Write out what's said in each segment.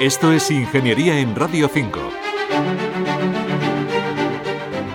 Esto es Ingeniería en Radio 5.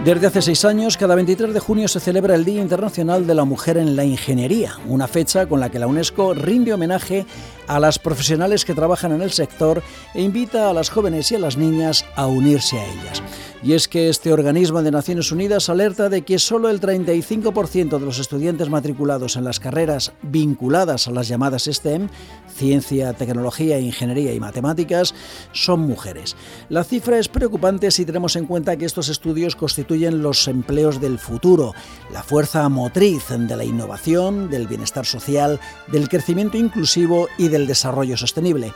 Desde hace seis años, cada 23 de junio se celebra el Día Internacional de la Mujer en la Ingeniería, una fecha con la que la UNESCO rinde homenaje a las profesionales que trabajan en el sector e invita a las jóvenes y a las niñas a unirse a ellas. Y es que este organismo de Naciones Unidas alerta de que solo el 35% de los estudiantes matriculados en las carreras vinculadas a las llamadas STEM, ciencia, tecnología, ingeniería y matemáticas, son mujeres. La cifra es preocupante si tenemos en cuenta que estos estudios constituyen los empleos del futuro, la fuerza motriz de la innovación, del bienestar social, del crecimiento inclusivo y del desarrollo sostenible.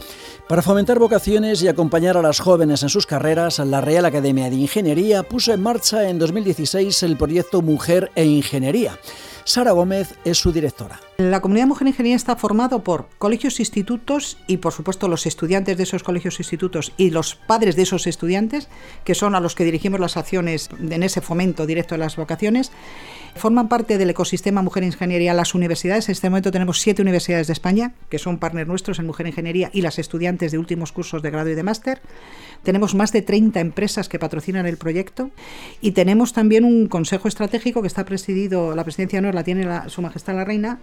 Para fomentar vocaciones y acompañar a las jóvenes en sus carreras, la Real Academia de Ingeniería puso en marcha en 2016 el proyecto Mujer e Ingeniería. Sara Gómez es su directora. La comunidad Mujer e Ingeniería está formado por colegios, institutos y, por supuesto, los estudiantes de esos colegios, e institutos y los padres de esos estudiantes, que son a los que dirigimos las acciones en ese fomento directo de las vocaciones. Forman parte del ecosistema Mujer Ingeniería las universidades. En este momento tenemos siete universidades de España, que son partners nuestros en Mujer Ingeniería y las estudiantes de últimos cursos de grado y de máster. Tenemos más de 30 empresas que patrocinan el proyecto y tenemos también un consejo estratégico que está presidido, la presidencia no la tiene Su Majestad la Reina,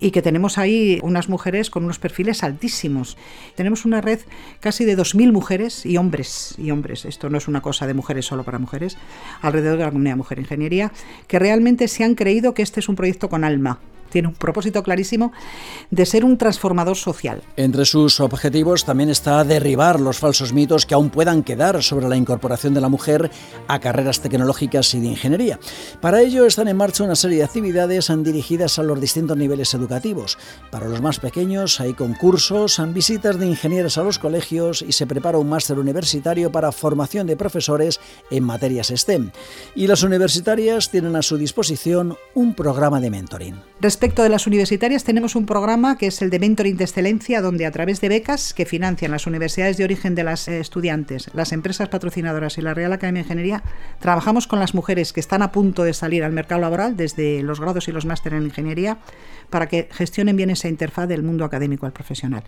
y que tenemos ahí unas mujeres con unos perfiles altísimos. Tenemos una red casi de 2.000 mujeres y hombres, y hombres, esto no es una cosa de mujeres solo para mujeres, alrededor de la comunidad Mujer Ingeniería, que realmente se han creído que este es un proyecto con alma, tiene un propósito clarísimo de ser un transformador social. Entre sus objetivos también está derribar los falsos mitos que aún puedan quedar sobre la incorporación de la mujer a carreras tecnológicas y de ingeniería. Para ello están en marcha una serie de actividades dirigidas a los distintos niveles educativos. Para los más pequeños hay concursos, visitas de ingenieros a los colegios y se prepara un máster universitario para formación de profesores en materias STEM. Y las universitarias tienen a su disposición un programa de mentoring. Respecto de las universitarias, tenemos un programa que es el de Mentoring de Excelencia, donde a través de becas que financian las universidades de origen de las eh, estudiantes, las empresas patrocinadoras y la Real Academia de Ingeniería, trabajamos con las mujeres que están a punto de salir al mercado laboral, desde los grados y los másteres en ingeniería, para que gestionen bien esa interfaz del mundo académico al profesional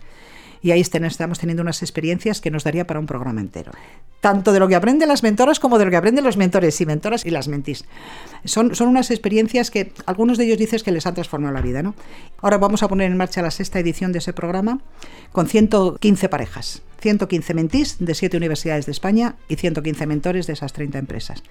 y ahí estamos teniendo unas experiencias que nos daría para un programa entero. Tanto de lo que aprenden las mentoras como de lo que aprenden los mentores y mentoras y las mentís. Son, son unas experiencias que algunos de ellos dices que les han transformado la vida. ¿no? Ahora vamos a poner en marcha la sexta edición de ese programa con 115 parejas. 115 mentís de 7 universidades de España y 115 mentores de esas 30 empresas.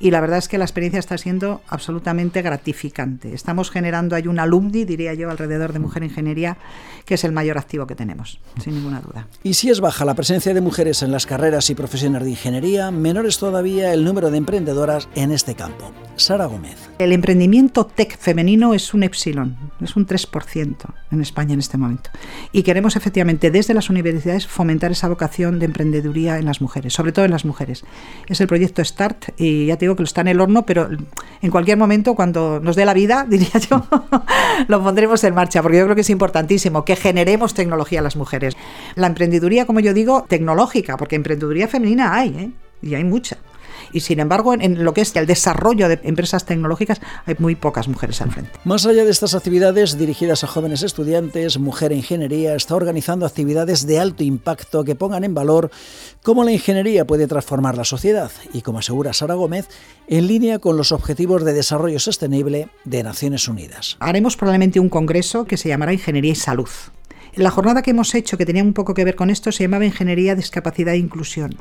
Y la verdad es que la experiencia está siendo absolutamente gratificante. Estamos generando, hay un alumni, diría yo, alrededor de Mujer Ingeniería, que es el mayor activo que tenemos, sin ninguna duda. Y si es baja la presencia de mujeres en las carreras y profesiones de ingeniería, menor es todavía el número de emprendedoras en este campo. Sara Gómez. El emprendimiento tech femenino es un epsilon, es un 3% en España en este momento. Y queremos efectivamente desde las universidades fomentar esa vocación de emprendeduría en las mujeres, sobre todo en las mujeres. Es el proyecto START y ya te digo que lo está en el horno, pero en cualquier momento, cuando nos dé la vida, diría yo, lo pondremos en marcha, porque yo creo que es importantísimo que generemos tecnología a las mujeres. La emprendeduría, como yo digo, tecnológica, porque emprendeduría femenina hay, ¿eh? y hay mucha y sin embargo en, lo que es el desarrollo de empresas tecnológicas hay muy pocas mujeres al frente. Más allá de estas actividades dirigidas a jóvenes estudiantes, Mujer Ingeniería está organizando actividades de alto impacto que pongan en valor cómo la ingeniería puede transformar la sociedad y, como asegura Sara Gómez, en línea con los Objetivos de Desarrollo Sostenible de Naciones Unidas. Haremos probablemente un congreso que se llamará Ingeniería y Salud. La jornada que hemos hecho, que tenía un poco que ver con esto, se llamaba Ingeniería, Discapacidad e Inclusión.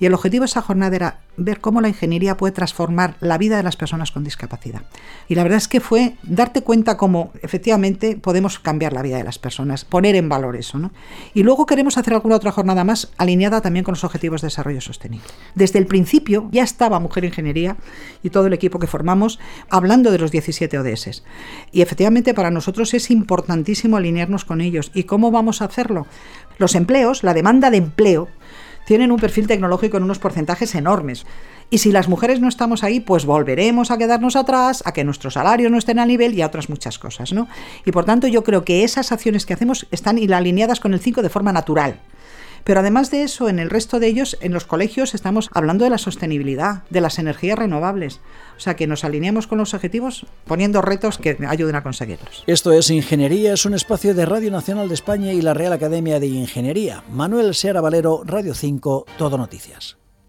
Y el objetivo de esa jornada era ver cómo la ingeniería puede transformar la vida de las personas con discapacidad. Y la verdad es que fue darte cuenta cómo efectivamente podemos cambiar la vida de las personas, poner en valor eso. ¿no? Y luego queremos hacer alguna otra jornada más alineada también con los objetivos de desarrollo sostenible. Desde el principio ya estaba Mujer Ingeniería y todo el equipo que formamos hablando de los 17 ODS. Y efectivamente para nosotros es importantísimo alinearnos con ellos. ¿Y cómo vamos a hacerlo? Los empleos, la demanda de empleo, tienen un perfil tecnológico en unos porcentajes enormes. Y si las mujeres no estamos ahí, pues volveremos a quedarnos atrás, a que nuestros salarios no estén a nivel y a otras muchas cosas, ¿no? Y por tanto yo creo que esas acciones que hacemos están alineadas con el 5 de forma natural. Pero además de eso, en el resto de ellos, en los colegios estamos hablando de la sostenibilidad, de las energías renovables. O sea que nos alineamos con los objetivos poniendo retos que ayuden a conseguirlos. Esto es Ingeniería, es un espacio de Radio Nacional de España y la Real Academia de Ingeniería. Manuel Seara Valero, Radio 5, Todo Noticias.